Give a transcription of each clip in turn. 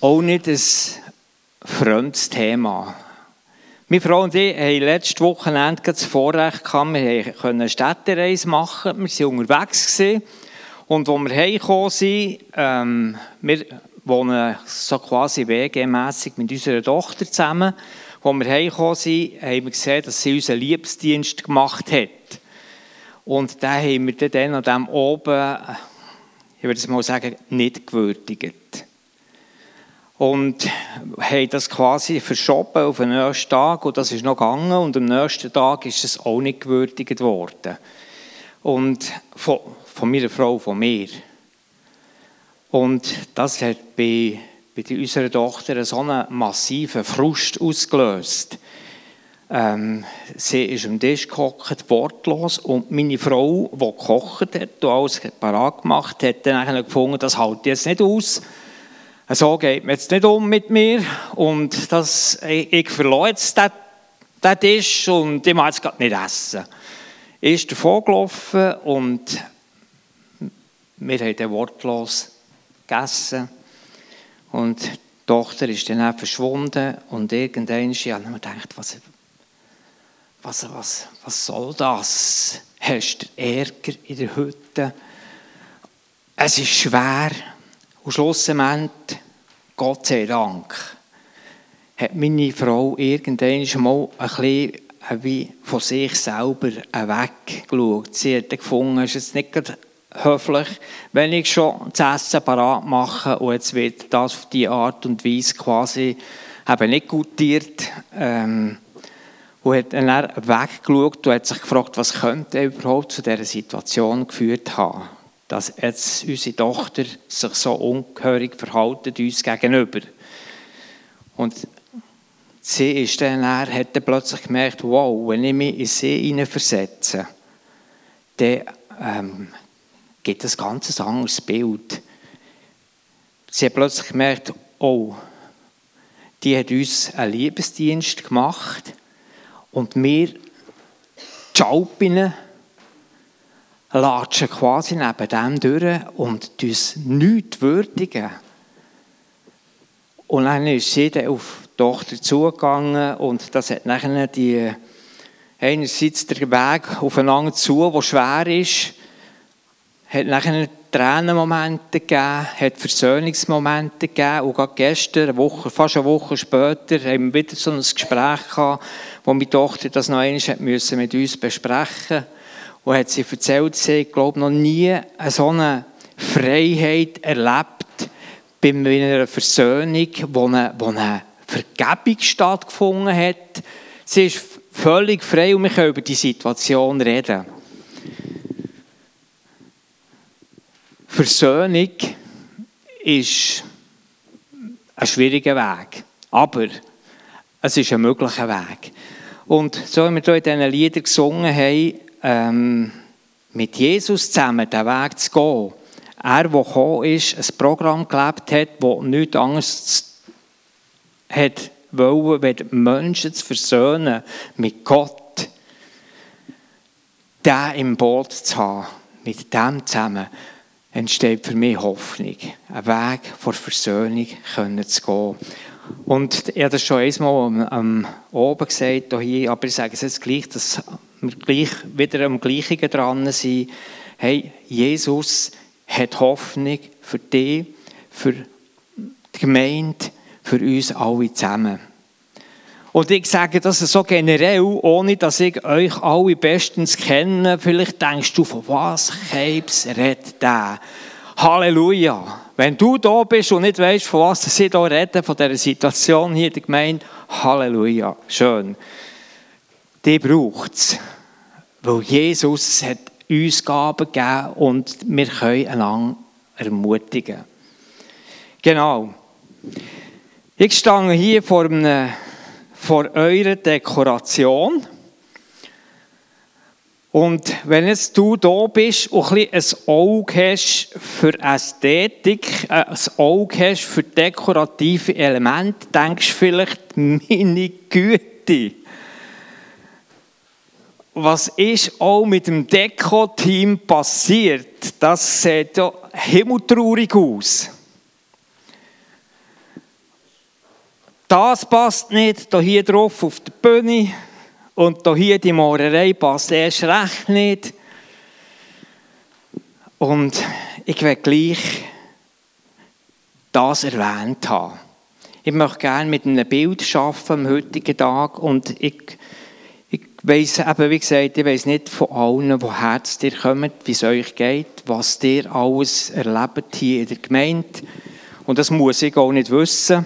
auch nicht ein fremdes Thema. Meine Frau und ich haben letztes Wochenende das Vorrecht gehabt, wir konnten eine Städtereise machen, wir waren unterwegs gewesen. und als wir heimgekommen sind, ähm, wir wohnen so quasi WG-mässig mit unserer Tochter zusammen, als wir heimgekommen sind, haben wir gesehen, dass sie unseren Liebesdienst gemacht hat. Und da haben wir dann an dem oben, ich würde es mal sagen, nicht gewürdigt und haben das quasi verschoben auf den nächsten Tag und das ist noch gegangen und am nächsten Tag ist es auch nicht gewürdigt worden. Und von, von meiner Frau, von mir. Und das hat bei, bei unserer Tochter so einen massiven Frust ausgelöst. Ähm, sie ist am Tisch gehockt, wortlos, und meine Frau, die gekocht hat und alles parat gemacht hat, hat dann gefunden, das hält jetzt nicht aus so geht man jetzt nicht um mit mir und das, ich, ich verlasse jetzt den, den Tisch und ich mag jetzt gerade nicht essen. Ich ist davon gelaufen und wir haben wortlos gegessen und die Tochter ist dann auch verschwunden und irgendwann ja, ich gedacht, was, was, was, was soll das? Hast du Ärger in der Hütte? Es ist schwer. Und schlussendlich, Gott sei Dank, hat meine Frau irgendwann mal ein bisschen wie von sich selber weggeschaut. Sie hat gefunden, es ist nicht höflich, wenn ich schon das Essen parat mache und jetzt wird das auf diese Art und Weise quasi eben nicht gutiert. Ähm, und hat dann weggeschaut und hat sich gefragt, was könnte überhaupt zu dieser Situation geführt haben dass jetzt unsere Tochter sich so ungehörig verhalten uns gegenüber. Und sie ist dann, hat dann plötzlich gemerkt, wow, wenn ich mich in sie hineinversetze, dann ähm, gibt es ein ganz anderes Bild. Sie hat plötzlich gemerkt, oh, die hat uns einen Liebesdienst gemacht und wir, die Alpinnen, latschen quasi neben dem durch und uns nichts würdigen. Und dann ist sie dann auf die Tochter zugegangen und das hat nachher die, einerseits der Weg aufeinander zu, der schwer ist, hat nachher Tränenmomente gegeben, hat Versöhnungsmomente gegeben und gerade gestern, eine Woche, fast eine Woche später, haben wir wieder so ein Gespräch gehabt, wo meine Tochter das noch einmal mit uns besprechen musste und hat sie erzählt, sie glaube noch nie so eine Freiheit erlebt bei einer Versöhnung, wo eine, wo eine Vergebung stattgefunden hat. Sie ist völlig frei und wir können über die Situation reden. Versöhnung ist ein schwieriger Weg, aber es ist ein möglicher Weg. Und so wie wir hier in diesen Liedern gesungen haben, ähm, mit Jesus zusammen den Weg zu gehen. Er, der gekommen ist, ein Programm gelebt hat, das nichts anderes hat wollen, als Menschen zu versöhnen mit Gott. Den im Boot zu haben, mit dem zusammen, entsteht für mich Hoffnung, einen Weg vor Versöhnung können zu gehen. Und ich habe das schon einmal oben gesagt, hier, aber ich sage es jetzt gleich, dass wir gleich wieder am Gleichen dran sind. Hey, Jesus hat Hoffnung für dich, für die Gemeinde, für uns alle zusammen. Und ich sage das so generell, ohne dass ich euch alle bestens kenne. Vielleicht denkst du, von was Krebs redet der? Halleluja! Wenn du da bist und nicht weißt, von was sie hier reden, von dieser Situation hier in der Gemeinde, Halleluja, schön. Die braucht es. Weil Jesus hat uns Gaben gegeben und wir können einander ermutigen. Genau. Ich stehe hier vor, einem, vor eurer Dekoration. Und wenn jetzt du da bist und ein, ein Auge hast für Ästhetik, äh, ein Auge hast für dekorative Elemente, denkst du vielleicht, meine Güte, was ist auch mit dem Deko-Team passiert? Das sieht ja himmeltraurig aus. das passt nicht, hier drauf auf der Bühne und hier die Maurerei passt erst recht nicht. Und ich will gleich das erwähnt haben. Ich möchte gerne mit einem Bild arbeiten am heutigen Tag und ich weiss eben, wie gesagt, ich weiss nicht von allen, woher ihr kommt, wie es euch geht, was ihr alles erlebt hier in der Gemeinde. Und das muss ich auch nicht wissen.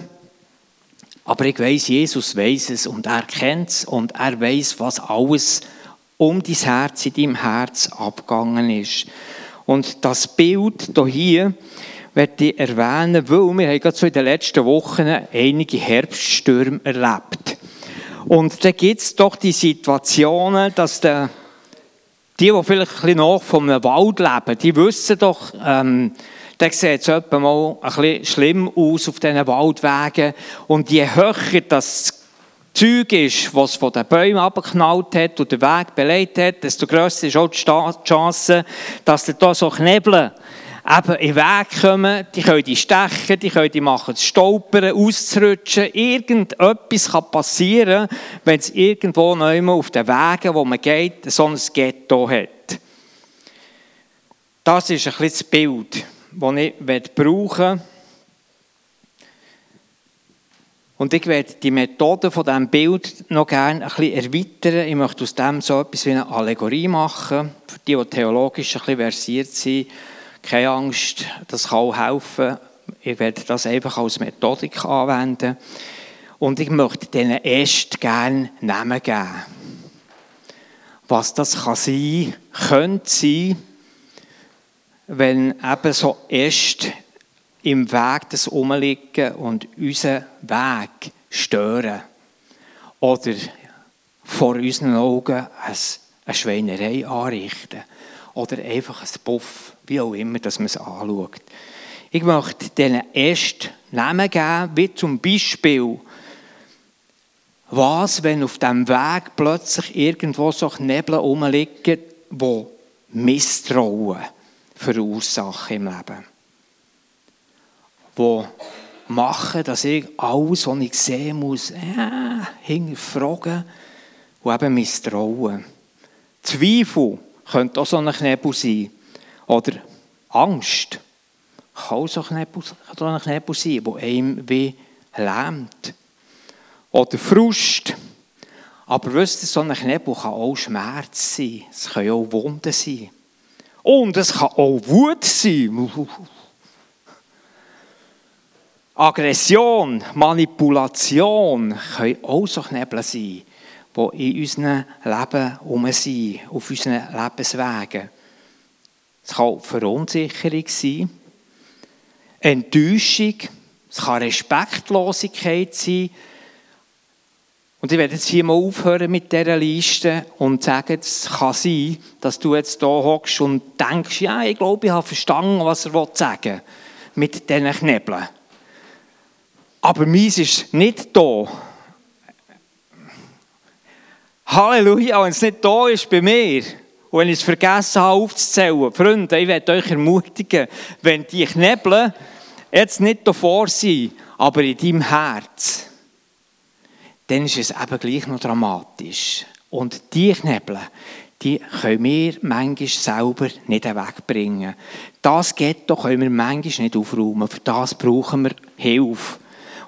Aber ich weiß, Jesus weiß es und er kennt es und er weiß, was alles um dein Herz, in deinem Herz abgegangen ist. Und das Bild hier, möchte ich erwähnen, weil wir haben gerade so in den letzten Wochen einige Herbststürme erlebt. Und da gibt es doch die Situationen, dass der, die, die vielleicht ein bisschen nach vom Wald leben, die wissen doch, ähm, da sieht es etwa mal ein bisschen schlimm aus auf diesen Waldwegen. Und je höher das Zeug ist, was von den Bäumen abgeknallt hat und den Weg beleidigt hat, desto grösser ist auch die Chance, dass da so Knebeln eben in den Weg kommen, die können die stechen, die können die machen, stolpern, auszurutschen. Irgendetwas kann passieren, wenn es irgendwo noch auf den Wegen, wo man geht, so ein Ghetto hat. Das ist ein bisschen das Bild, das ich brauchen Und ich werde die Methode von diesem Bild noch gerne ein bisschen erweitern. Ich möchte aus dem so etwas wie eine Allegorie machen, für die, die theologisch ein bisschen versiert sind keine Angst, das kann auch helfen. Ich werde das einfach als Methodik anwenden. Und ich möchte denen erst gerne Namen geben. Was das kann sein, könnte sein, wenn eben so erst im Weg des Umliegen und unseren Weg stören. Oder vor unseren Augen eine Schweinerei anrichten. Oder einfach ein Puff wie auch immer, dass man es anschaut. Ich möchte denen erst Namen geben, wie zum Beispiel, was, wenn auf dem Weg plötzlich irgendwo so Nebel rumliegen, die Misstrauen verursachen im Leben. Die machen, dass ich alles, was ich sehen muss, äh, hinterfragen und eben misstrauen. Zweifel könnte auch so ein Nebel sein. Oder Angst kann auch so ein Knebel sein, der einem wie lähmt. Oder Frust. Aber wisst ihr, so ein Knebel kann auch Schmerz sein. Es können auch Wunden sein. Und es kann auch Wut sein. Aggression, Manipulation können auch so Knebel sein, die in unserem Leben herum sind, auf unseren Lebenswegen. Es kann Verunsicherung sein, Enttäuschung, es kann Respektlosigkeit sein. Und ich werde jetzt hier mal aufhören mit dieser Liste und sagen, es kann sein, dass du jetzt hier hockst und denkst, ja, ich glaube, ich habe verstanden, was er sagen will mit diesen Knebeln. Aber meins ist nicht da. Halleluja, wenn es nicht da ist bei mir. Und wenn ich es vergessen habe aufzuzählen, Freunde, ich werde euch ermutigen, wenn die Knebel jetzt nicht davor sind, aber in deinem Herz, dann ist es eben gleich noch dramatisch. Und die Knebel, die können wir manchmal selber nicht wegbringen. Das Ghetto können wir manchmal nicht aufräumen. Für das brauchen wir Hilfe.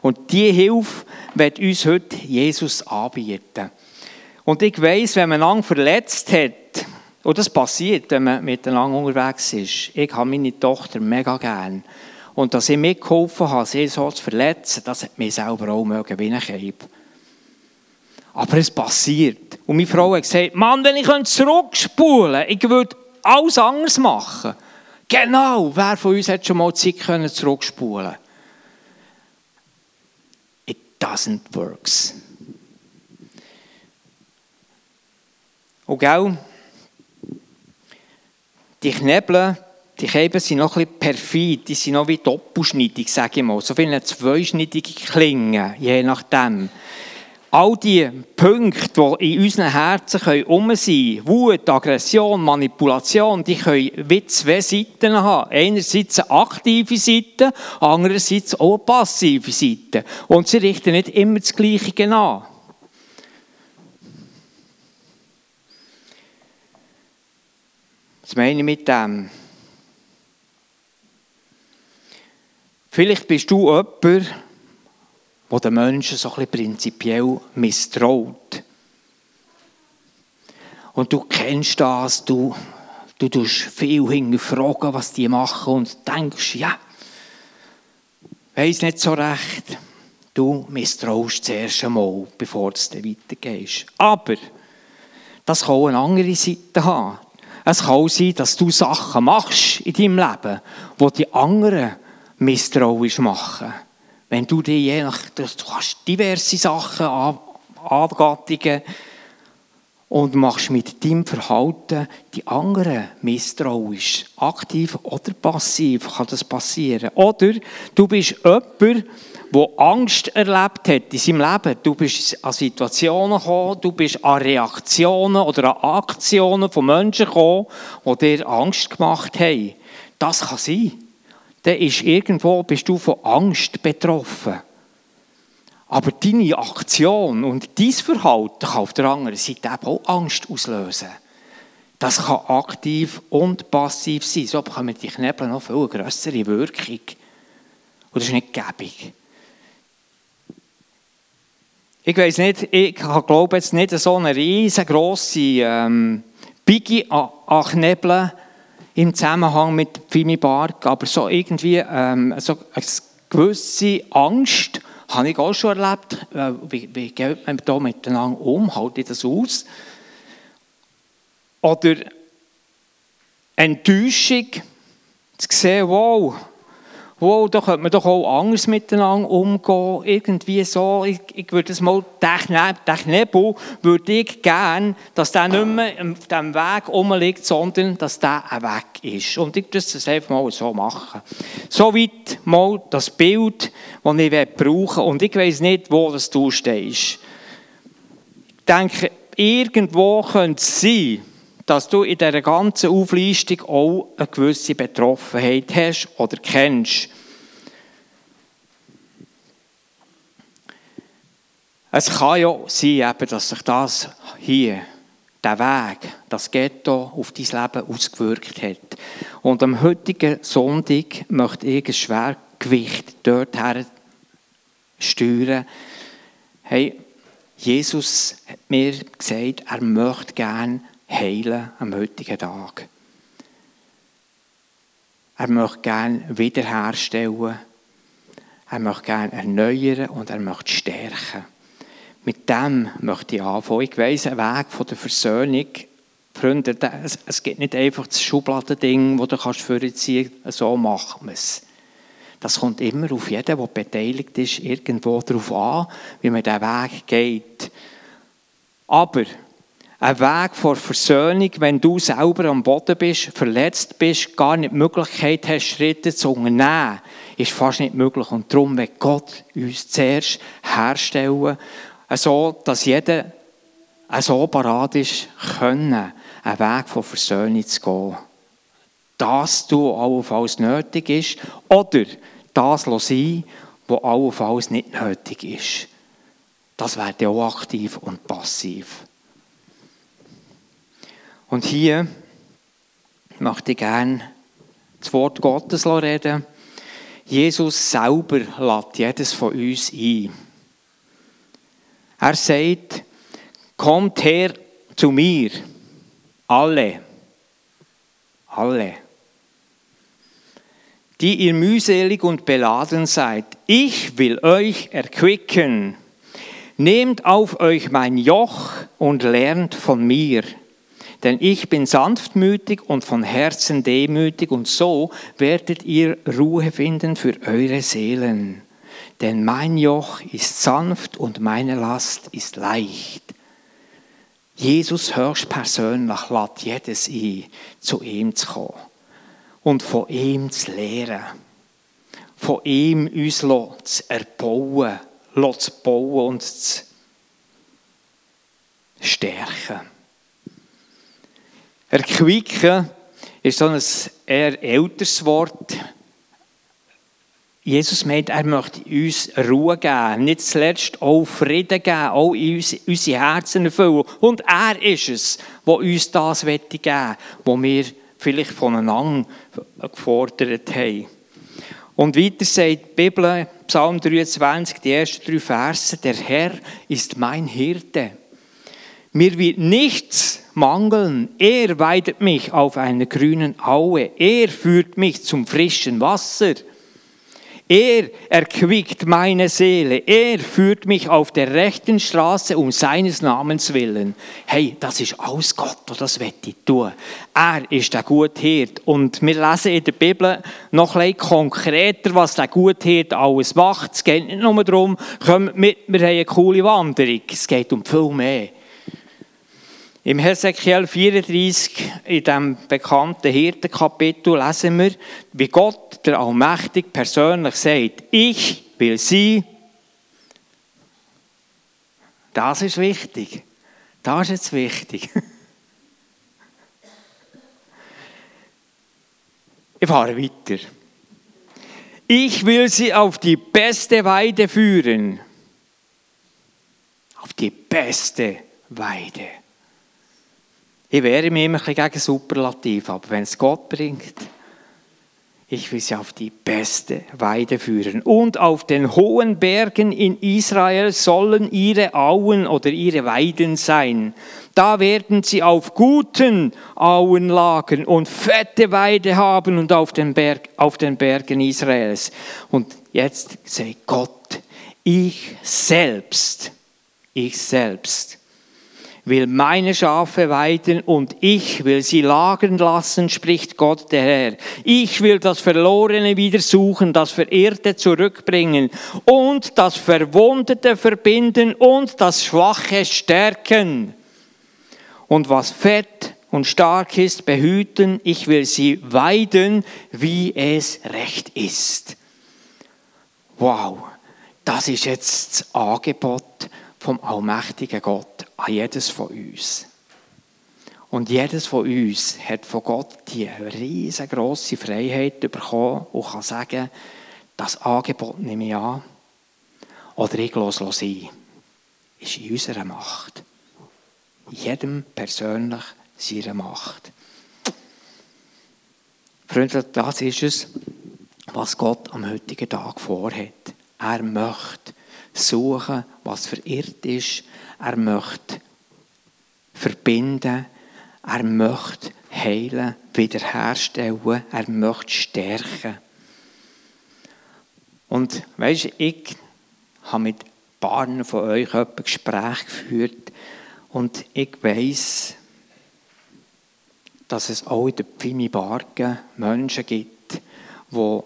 Und diese Hilfe wird uns heute Jesus anbieten. Und ich weiss, wenn man lange verletzt hat, und das passiert, wenn man miteinander unterwegs ist. Ich habe meine Tochter mega gern. Und dass ich mitgeholfen habe, sie so zu verletzen, das hat mich selber auch mögen, wie ein Aber es passiert. Und meine Frau hat gesagt, Mann, wenn ich zurückspulen könnte, ich würde alles anders machen. Genau, wer von uns hat schon mal Zeit können zurückspulen It doesn't work. Und gell, die Knebel, die Käben sind noch ein bisschen perfid, die sind noch wie doppelschneidig, sage ich mal. So wie eine zweischneidige Klinge, je nachdem. all die Punkte, die in unseren Herzen herum sein können, Wut, Aggression, Manipulation, die können wie zwei Seiten haben. Einerseits eine aktive Seite, andererseits auch eine passive Seite. Und sie richten nicht immer das Gleiche an. Was meine ich mit dem? Vielleicht bist du jemand, der den Menschen so ein bisschen prinzipiell misstraut. Und du kennst das, du, du tust viel hinterfragen, was die machen und denkst, ja, weiß nicht so recht. Du misstraust zuerst einmal, bevor du weitergehst. Aber das kann auch eine andere Seite haben. Es kann auch sein, dass du Sachen machst in deinem Leben, die die anderen misstrauisch machen. Wenn du dir je nach, du hast diverse Sachen, Angattungen und machst mit deinem Verhalten die anderen misstrauisch, aktiv oder passiv kann das passieren. Oder du bist jemand, der Angst erlebt hat in seinem Leben. Du bist an Situationen gekommen, du bist an Reaktionen oder an Aktionen von Menschen gekommen, die dir Angst gemacht haben. Das kann sein dann ist irgendwo bist du von Angst betroffen. Aber deine Aktion und dein Verhalten kann auf der anderen Seite eben auch Angst auslösen. Das kann aktiv und passiv sein. So bekommen die Knebel noch viel größere Wirkung. Und das ist nicht gäbig. Ich weiß nicht, ich glaube jetzt nicht so eine riesengroße ähm, Biggie an, an Knebeln im Zusammenhang mit Fimi Bark, aber so irgendwie ähm, so eine gewisse Angst habe ich auch schon erlebt. Äh, wie, wie geht man da miteinander um? Halte ich das aus? Oder Enttäuschung, zu sehen, wow, wow, da könnte man doch auch anders miteinander umgehen, irgendwie so, ich, ich würde es mal, den Knebel würde ich gerne, dass der nicht mehr auf diesem Weg rumliegt, sondern dass der ein Weg ist. Und ich würde das einfach mal so machen. Soweit mal das Bild, das ich brauchen. Und ich weiß nicht, wo das du stehst. Ich denke, irgendwo könnte es sein, dass du in dieser ganzen Auflistung auch eine gewisse Betroffenheit hast oder kennst. Es kann ja sein, dass sich das hier, der Weg, das Ghetto auf dein Leben ausgewirkt hat. Und am heutigen Sonntag möchte ich ein Schwergewicht dorthin steuern. Hey, Jesus hat mir gesagt, er möchte gerne heilen am heutigen Tag. Er möchte gerne wiederherstellen. Er möchte gerne erneuern und er möchte stärken. Mit dem möchte ich anfangen. Ich weiss, ein Weg von der Versöhnung, Freunde, es, gibt nicht einfach das Schubladending, das du kannst vorziehen kannst, so machen wir es. Das kommt immer auf jeden, der beteiligt ist, irgendwo darauf an, wie man diesen Weg geht. Aber ein Weg vor Versöhnung, wenn du selber am Boden bist, verletzt bist, gar nicht die Möglichkeit hast, Schritte zu unternehmen, ist fast nicht möglich. Und darum wird Gott uns zuerst herstellen, so dass jeder so parat ist, können, einen Weg von Versöhnung zu gehen. Das du allenfalls nötig ist, oder das sein, was allenfalls nicht nötig ist. Das wäre auch aktiv und passiv. Und hier möchte ich gerne das Wort Gottes reden. Jesus selber lädt jedes von uns ein. Er sagt, kommt her zu mir, alle, alle, die ihr mühselig und beladen seid. Ich will euch erquicken. Nehmt auf euch mein Joch und lernt von mir denn ich bin sanftmütig und von Herzen demütig und so werdet ihr Ruhe finden für eure Seelen. Denn mein Joch ist sanft und meine Last ist leicht. Jesus höchstpersönlich lädt jedes ein, zu ihm zu kommen und von ihm zu lehren. Von ihm uns zu erbauen, zu bauen und zu stärken. Erquicken ist so ein eher älteres Wort. Jesus meint, er möchte uns Ruhe geben, nicht zuletzt auch Frieden geben, auch in uns, unsere Herzen erfüllen. Und er ist es, der uns das geben möchte, was wir vielleicht voneinander gefordert haben. Und weiter sagt die Bibel, Psalm 23, die ersten drei Verse, der Herr ist mein Hirte. Mir wird nichts mangeln. Er weidet mich auf einer grünen Aue. Er führt mich zum frischen Wasser. Er erquickt meine Seele. Er führt mich auf der rechten Straße um seines Namens willen. Hey, das ist alles Gott, der das ich tun. Er ist der gute Hirt. Und wir lesen in der Bibel noch ein konkreter, was der gute Hirt alles macht. Es geht nicht nur darum, kommt mit, wir haben eine coole Wanderung. Es geht um viel mehr. Im Hesekiel 34, in dem bekannten Hirtenkapitel, lesen wir, wie Gott, der Allmächtige, persönlich sagt, ich will sie. Das ist wichtig. Das ist jetzt wichtig. Ich fahre weiter. Ich will sie auf die beste Weide führen. Auf die beste Weide. Ich wehre mich immer ein bisschen gegen Superlativ, aber wenn es Gott bringt, ich will sie auf die beste Weide führen. Und auf den hohen Bergen in Israel sollen ihre Auen oder ihre Weiden sein. Da werden sie auf guten Auen lagen und fette Weide haben und auf den, Berg, auf den Bergen Israels. Und jetzt sagt Gott, ich selbst, ich selbst will meine Schafe weiden und ich will sie lagern lassen, spricht Gott der Herr. Ich will das Verlorene wieder suchen, das Verirrte zurückbringen und das Verwundete verbinden und das Schwache stärken. Und was fett und stark ist, behüten. Ich will sie weiden, wie es recht ist. Wow, das ist jetzt das Angebot vom allmächtigen Gott an jedes von uns. Und jedes von uns hat von Gott die riesengroße Freiheit bekommen und kann sagen, das Angebot nehme ich an oder ich lasse es sein. Ist in unserer Macht. Jedem persönlich seine Macht. Freunde, das ist es, was Gott am heutigen Tag vorhat. Er möchte suchen, was verirrt ist. Er möchte verbinden. Er möchte heilen, wiederherstellen. Er möchte stärken. Und weißt ich habe mit ein paar von euch ein Gespräch geführt und ich weiß, dass es auch in der Pfimi Bargen Menschen gibt, die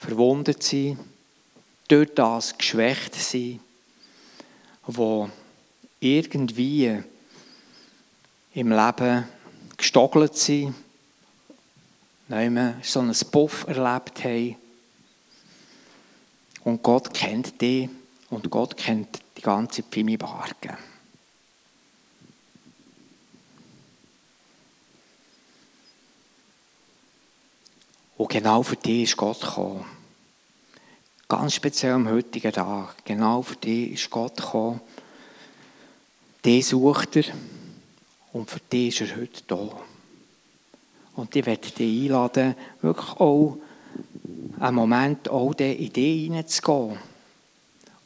verwundet sind, durch das geschwächt sind, wo irgendwie im Leben gestogelt sind, nehmen so einen Puff erlebt haben. Und Gott kennt die und Gott kennt die ganze Pimi-Barke. Und genau für die ist Gott gekommen. Ganz speziell am heutigen Tag. Genau für die ist Gott gekommen. Die sucht er und für die ist er heute da. Und ich werde dich einladen, wirklich auch einen Moment auch in die hineinzugehen,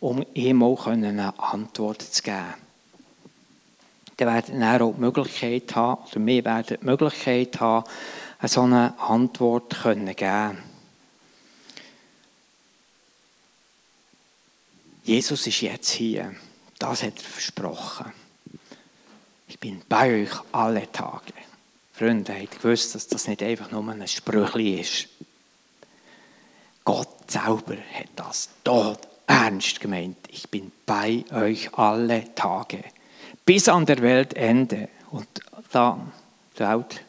um ihm auch eine Antwort zu geben. Dann werden wir auch die Möglichkeit haben, oder wir werden die Möglichkeit haben, so eine Antwort zu geben. Jesus ist jetzt hier. Das hat er versprochen. Ich bin bei euch alle Tage. Freunde, habt gewusst, dass das nicht einfach nur ein Sprüchli ist. Gott selber hat das dort ernst gemeint. Ich bin bei euch alle Tage. Bis an der Weltende. Und da die Welt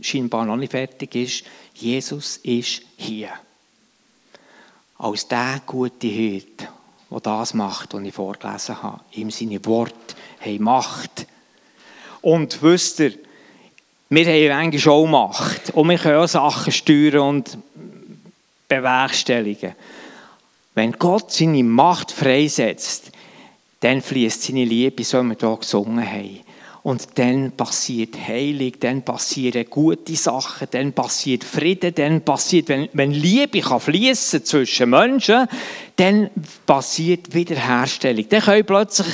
scheinbar noch nicht fertig ist, Jesus ist hier. Als der gute Hirt der das macht, was ich vorgelesen habe. Ihm seine Worte haben Macht. Und wisst ihr, wir haben eigentlich auch Macht. Und wir können auch Sachen steuern und bewerkstelligen. Wenn Gott seine Macht freisetzt, dann fließt seine Liebe, so wie wir hier gesungen haben. Und dann passiert Heilig, dann passieren gute Sachen, dann passiert Frieden, dann passiert, wenn, wenn Liebe kann fließen zwischen Menschen, dann passiert Wiederherstellung. Dann können plötzlich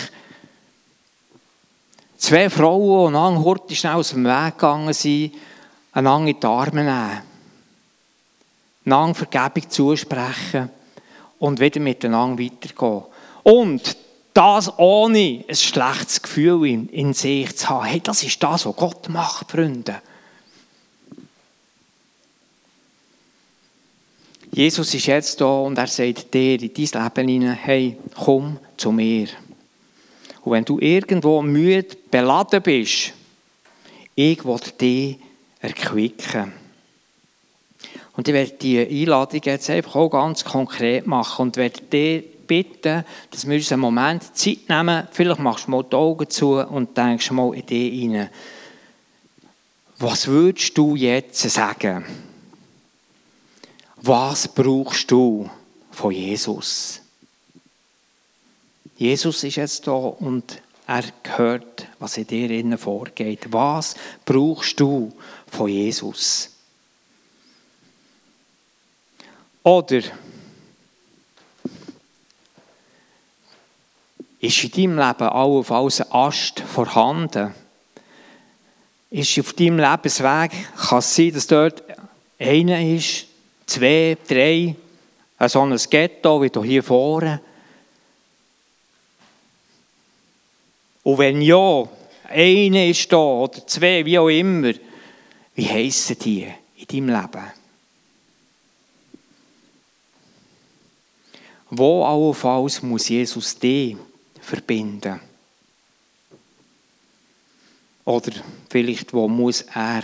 zwei Frauen, die einander heute schnell aus dem Weg gegangen sind, einander in die Arme nehmen, einander Vergebung zusprechen und wieder miteinander weitergehen. Und das ohne ein schlechtes Gefühl in, in sich zu haben. Hey, das ist das, was Gott macht, Freunde. Jesus ist jetzt da und er sagt dir in dein Leben hinein, hey, komm zu mir. Und wenn du irgendwo müde, beladen bist, ich will dich erquicken. Und ich werde diese Einladung jetzt einfach auch ganz konkret machen und werde dir bitten, dass wir uns einen Moment Zeit nehmen. Vielleicht machst du mal die Augen zu und denkst mal in dich hinein. Was würdest du jetzt sagen? Was brauchst du von Jesus? Jesus ist jetzt da und er hört, was in dir innen vorgeht. Was brauchst du von Jesus? Oder ist in deinem Leben allenfalls ein Ast vorhanden? Ist auf deinem Lebensweg, kann es sein, dass dort einer ist, zwei, drei, so ein Ghetto wie hier vorne. Und wenn ja, einer ist da oder zwei, wie auch immer, wie heissen die in deinem Leben? Wo allenfalls muss Jesus dich verbinden? Oder vielleicht, wo muss er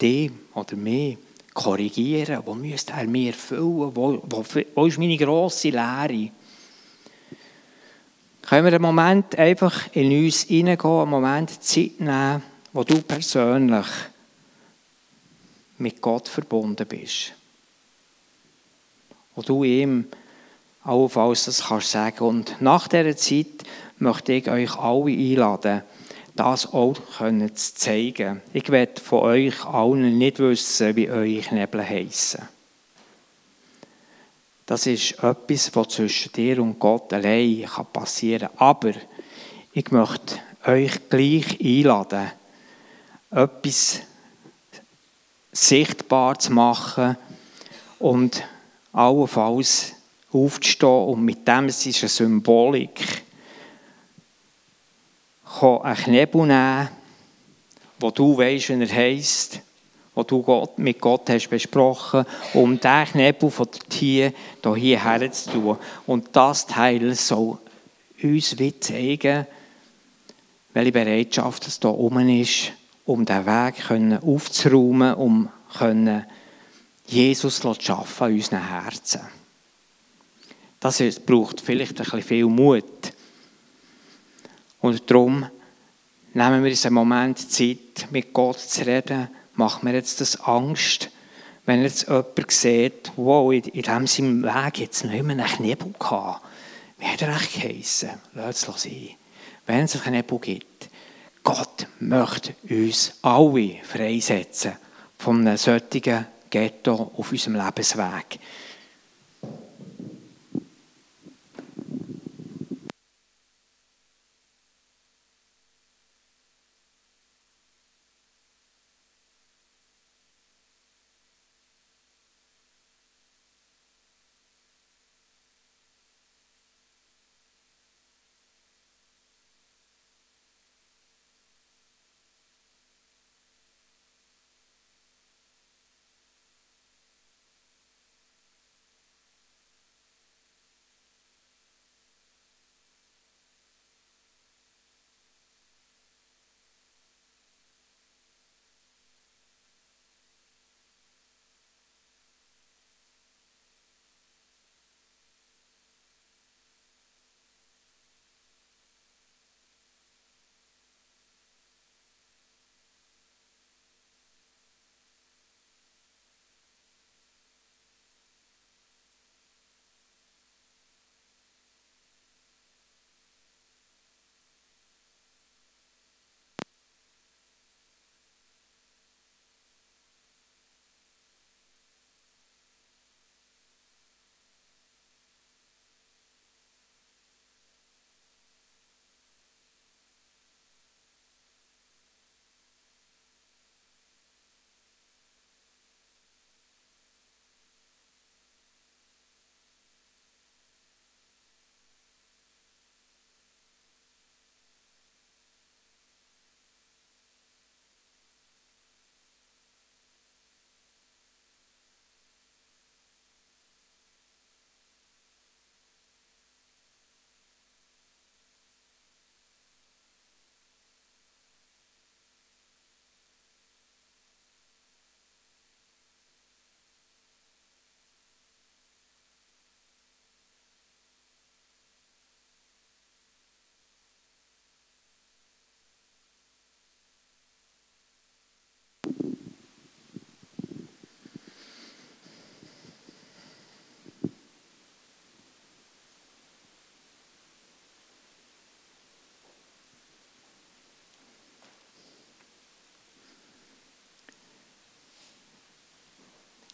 dich oder mich korrigieren? Wo müsste er mir füllen? Wo, wo, wo ist meine grosse Lehre? Können wir einen Moment einfach in uns hineingehen, einen Moment Zeit nehmen, wo du persönlich mit Gott verbunden bist? Wo du ihm allenfalls das kannst sagen. Und nach dieser Zeit möchte ich euch alle einladen, das auch zu zeigen. Ich werde von euch allen nicht wissen, wie eure Knebel heissen. Das ist etwas, was zwischen dir und Gott allein passieren kann. Aber ich möchte euch gleich einladen, etwas sichtbar zu machen und allenfalls aufzustehen und mit dem, es ist eine Symbolik, einen Knebel nehmen, wo du weißt, wie er heisst, wo du Gott, mit Gott hast besprochen, um diesen Knebel von Tier hierher zu tun. Und das Teil soll uns wie zeigen, welche Bereitschaft es hier oben ist, um diesen Weg aufzuräumen, um Jesus zu schaffen in unseren Herzen. Das braucht vielleicht ein bisschen viel Mut. Und darum nehmen wir uns einen Moment Zeit, mit Gott zu reden. Macht mir jetzt das Angst, wenn jetzt jemand sieht, wow, in diesem Weg jetzt noch immer einen Nebel gehabt. Wie hat er echt geheissen? Lass es sein. Wenn es einen Nebel gibt. Gott möchte uns alle freisetzen von einem solchen Ghetto auf unserem Lebensweg.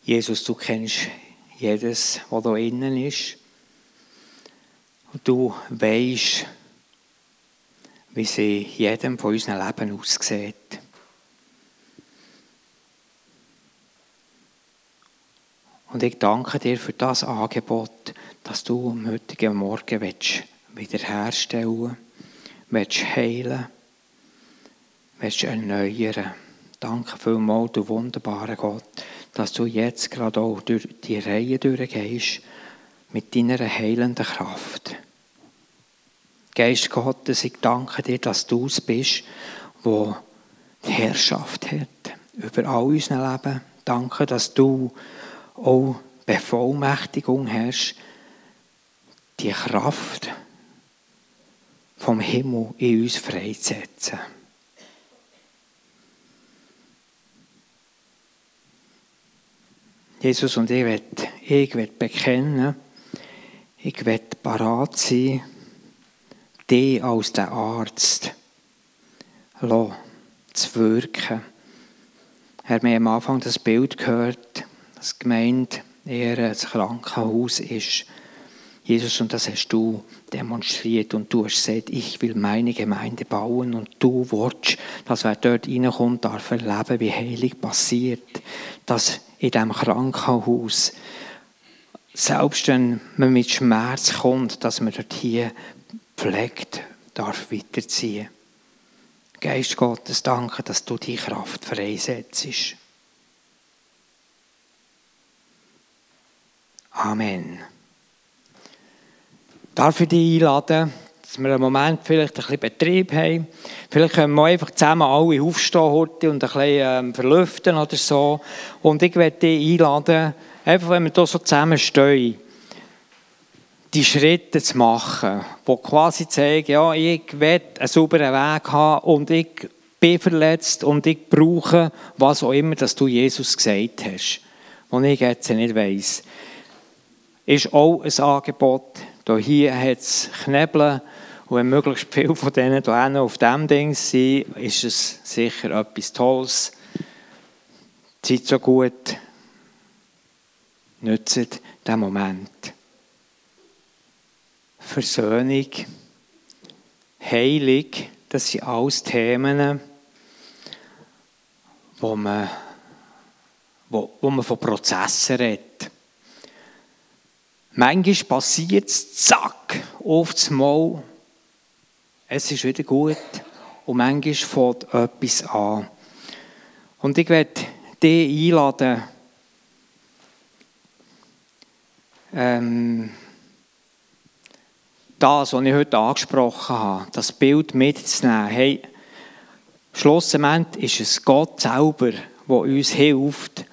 Jesus, du kennst jedes, was da innen ist. Und du weißt, wie sie jedem von unserem Leben aussieht. Und ich danke dir für das Angebot, dass du am heutigen Morgen wiederherstellen willst, heilen willst, erneuern Danke vielmals, du wunderbarer Gott, dass du jetzt gerade auch durch die Reihe durchgehst mit deiner heilenden Kraft. Geist Gottes, ich danke dir, dass du es bist, wo die Herrschaft hat über all unser Leben. Danke, dass du auch Bevollmächtigung hast, die Kraft vom Himmel in uns freizusetzen. Jesus und ich will, ich will bekennen, ich will parat sein, dich als der Arzt zu wirken. Herr, wir haben am Anfang das Bild gehört, dass die Gemeinde eher ein Krankenhaus ist. Jesus, und das hast du demonstriert und du hast gesagt, ich will meine Gemeinde bauen und du willst, dass wer dort reinkommt, darf erleben, wie Heilig passiert. Dass in diesem Krankenhaus, selbst wenn man mit Schmerz kommt, dass man dort hier pflegt, darf weiterziehen. Geist Gottes, danke, dass du die Kraft freisetzt. Amen. Darf ich dich einladen, dass wir einen Moment vielleicht ein bisschen Betrieb haben? Vielleicht können wir einfach zusammen alle aufstehen und ein bisschen ähm, verlüften oder so. Und ich werde dich einladen, einfach wenn wir hier so zusammen stehen, die Schritte zu machen, die quasi zeigen, ja, ich will einen sauberen Weg haben und ich bin verletzt und ich brauche was auch immer, dass du Jesus gesagt hast, was ich jetzt nicht weiss ist auch ein Angebot. Hier hat es Knebeln und wenn möglichst viele von denen hier auf diesem Ding sind, ist es sicher etwas Tolles. Seid so gut, nützt den Moment. Versöhnung, Heilung, das sind alles Themen, wo man, wo, wo man von Prozessen redet. Manchmal passiert es, zack, auf das Mal, es ist wieder gut und manchmal fängt etwas an. Und ich werde dich einladen, ähm, das, was ich heute angesprochen habe, das Bild mitzunehmen. Hey, schlussendlich ist es Gott selber, der uns hilft,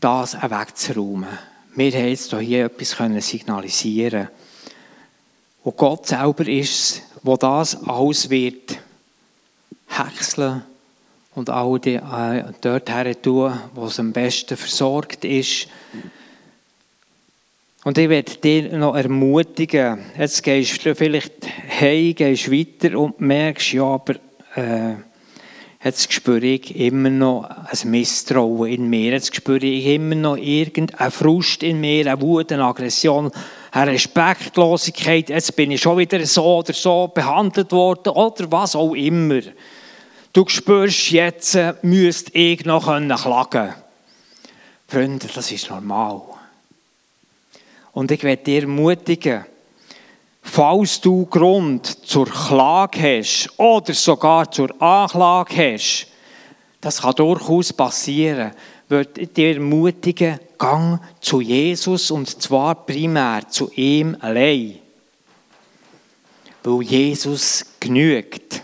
das wegzuräumen wir haben jetzt hier etwas signalisieren Und Gott selber ist es, wo das alles wird häckseln und all die äh, dort her tun, wo es am besten versorgt ist. Und ich werde dich noch ermutigen, jetzt gehst du vielleicht heim, gehst weiter und merkst, ja, aber äh, Jetzt spüre ich immer noch ein Misstrauen in mir. Jetzt spüre ich immer noch irgendeine Frust in mir, eine Wut, eine Aggression, eine Respektlosigkeit. Jetzt bin ich schon wieder so oder so behandelt worden oder was auch immer. Du spürst, jetzt müsste ich noch klagen können. Freunde, das ist normal. Und ich werde dir ermutigen, falls du Grund zur Klage hast oder sogar zur Anklage hast, das kann durchaus passieren, wird dir ermutigen, gang zu Jesus und zwar primär zu ihm allein. Weil Jesus genügt.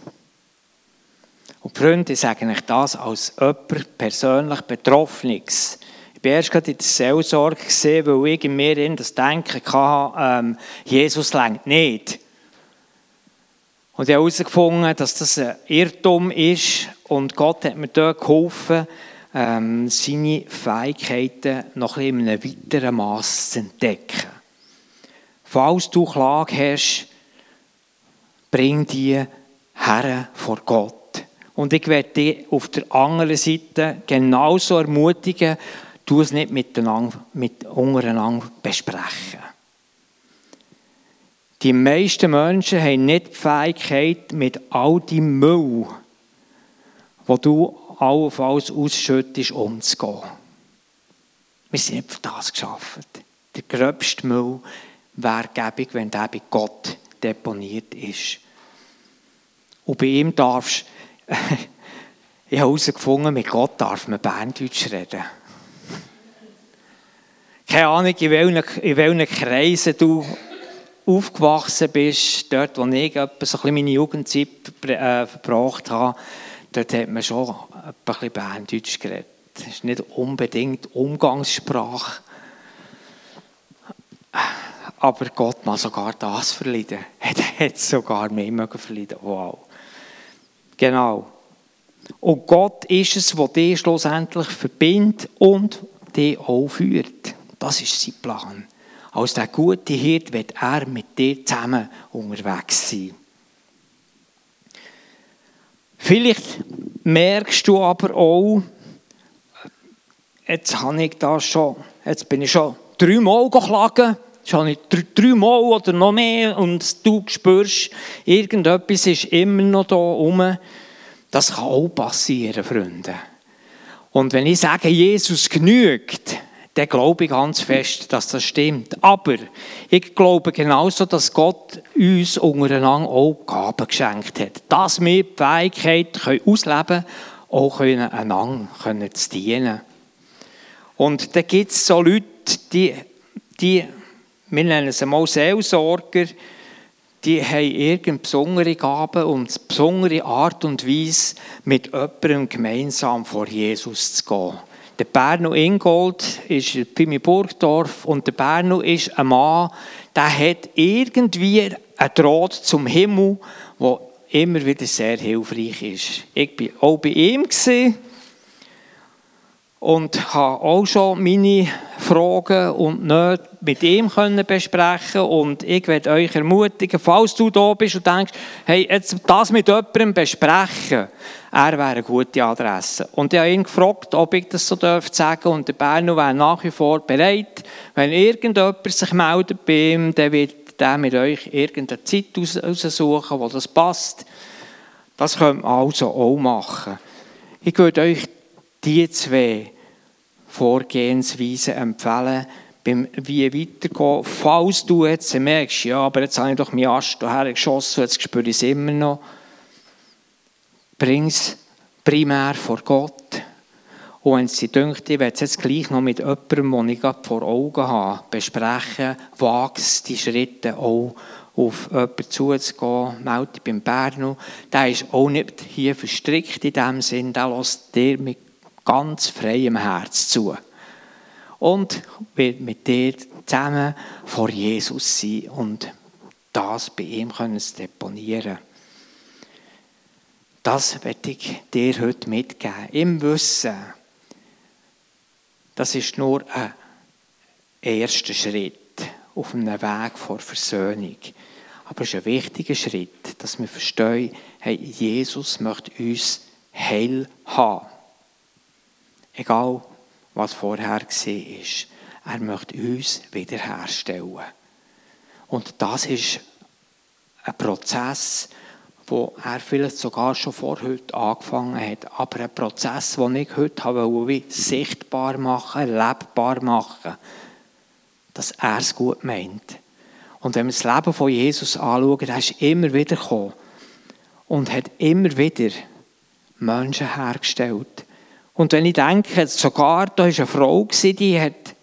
Und Freunde, ich sage euch das als jemand persönlich Betroffenes war erst gerade in der Seelsorge, gesehen, weil ich in mir das Denken hatte, ähm, Jesus lenkt nicht. Und ich habe herausgefunden, dass das ein Irrtum ist und Gott hat mir dort geholfen, ähm, seine Fähigkeiten noch ein in einem weiteren Maß zu entdecken. Falls du Klage hast, bring die her vor Gott. Und ich werde dich auf der anderen Seite genauso ermutigen, tu es nicht miteinander, mit untereinander besprechen. Die meisten Menschen haben nicht die Fähigkeit, mit all dem Müll, wo du allenfalls ausschüttest, umzugehen. Wir sind nicht für das geschaffen. Der gröbste Müll wäre gäbig, wenn der bei Gott deponiert ist. Und bei ihm darfst ich habe herausgefunden, mit Gott darf man Berndeutsch reden. Keine Ahnung, in welchen, in welchen Kreisen du aufgewachsen bist, dort, wo ich etwa so ein meine Jugendzeit äh, verbracht habe, dort hat man schon ein bisschen Berndeutsch geredet. Das ist nicht unbedingt Umgangssprache. Aber Gott mag sogar das verleiden. Er hat sogar mehr verleiden. Wow. Genau. Und Gott ist es, der dich schlussendlich verbindet und dich auch führt. Das ist sein Plan. Als der gute Hirt wird er mit dir zusammen unterwegs sein. Vielleicht merkst du aber auch, jetzt habe ich das schon, jetzt bin ich schon dreimal geschlagen, habe ich dreimal oder noch mehr und du spürst, irgendetwas ist immer noch da rum. Das kann auch passieren, Freunde. Und wenn ich sage, Jesus genügt, dann glaube ich ganz fest, dass das stimmt. Aber ich glaube genauso, dass Gott uns untereinander auch Gaben geschenkt hat. Dass wir die Fähigkeit können ausleben können, auch einander können zu dienen. Und da gibt es so Leute, die, die, wir nennen sie mal Seelsorger, die haben irgendeine besondere Gabe und eine besondere Art und Weise, mit jemandem gemeinsam vor Jesus zu gehen. Der Berno Ingold ist bei Burgdorf und der Berno ist ein Mann, der hat irgendwie einen Draht zum Himmel, der immer wieder sehr hilfreich ist. Ich war auch bei ihm und habe auch schon meine Fragen und Nöte mit ihm besprechen und ich werde euch ermutigen, falls du da bist und denkst, hey, jetzt das mit jemandem besprechen, er wäre eine gute Adresse. Und ich habe ihn gefragt, ob ich das so dürfte sagen und der Berno wäre nach wie vor bereit, wenn irgendjemand sich meldet bei ihm, dann wird der mit euch irgendeine Zeit aussuchen, wo das passt. Das könnt man also auch machen. Ich würde euch die zwei Vorgehensweisen empfehlen, beim wie weitergehen. Falls du jetzt merkst, ja, aber jetzt habe ich doch meinen Ast hierher geschossen, jetzt spüre ich es immer noch. Bring es primär vor Gott. Und wenn es dir denkt, ich werde es jetzt gleich noch mit jemandem, den ich vor Augen habe, besprechen, wagst die Schritte auch auf jemanden zuzugehen, melde beim Berno. Der ist auch nicht hier verstrickt in dem Sinn, der lässt dir mit ganz freiem Herz zu. Und wird mit dir zusammen vor Jesus sein und das bei ihm können deponieren. Das werde ich dir heute mitgeben. Im Wissen, das ist nur ein erster Schritt auf einem Weg vor Versöhnung. Aber es ist ein wichtiger Schritt, dass wir verstehen, hey, Jesus möchte uns heil haben. Egal, was vorher war. Er möchte uns wiederherstellen. Und das ist ein Prozess, wo er vielleicht sogar schon vor heute angefangen hat. Aber ein Prozess, den ich heute habe, sichtbar machen, lebbar machen, dass er es gut meint. Und wenn wir das Leben von Jesus anschauen, er ist immer wieder gekommen und hat immer wieder Menschen hergestellt, und wenn ich denke, sogar da war eine Frau, die hat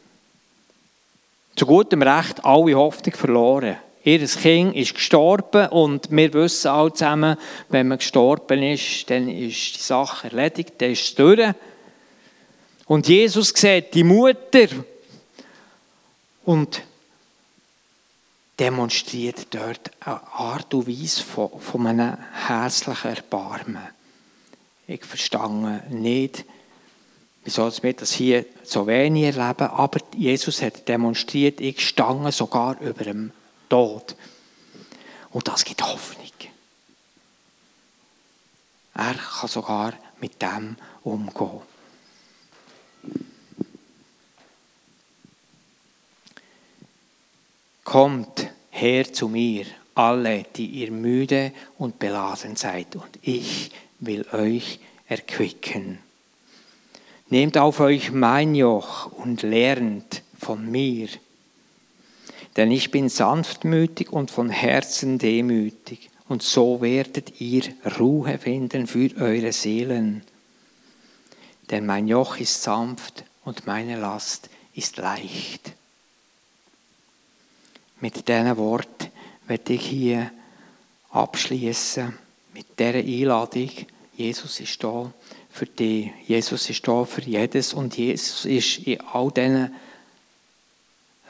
zu gutem Recht alle Hoffnung verloren. Ihr Kind ist gestorben und wir wissen alle zusammen, wenn man gestorben ist, dann ist die Sache erledigt, dann ist es durch. Und Jesus sieht die Mutter und demonstriert dort eine Art und Weise von, einem herzlichen Erbarmen. Ich verstehe nicht, Wieso wir das hier so wenig erleben? Aber Jesus hat demonstriert, ich stange sogar über dem dort. Und das gibt Hoffnung. Er kann sogar mit dem umgehen. Kommt her zu mir, alle, die ihr müde und beladen seid, und ich will euch erquicken. Nehmt auf euch mein Joch und lernt von mir denn ich bin sanftmütig und von Herzen demütig, und so werdet ihr Ruhe finden für eure Seelen. Denn mein Joch ist sanft und meine Last ist leicht. Mit diesen Worten werde ich hier abschließen mit dieser Einladung. Jesus ist da für dich. Jesus ist da für jedes und Jesus ist in all diesen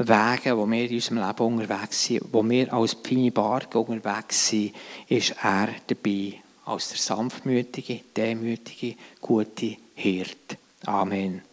Wegen, wo wir in unserem Leben unterwegs sind, wo wir als feine Barke unterwegs sind, ist er dabei. Als der sanftmütige, demütige, gute Hirt. Amen.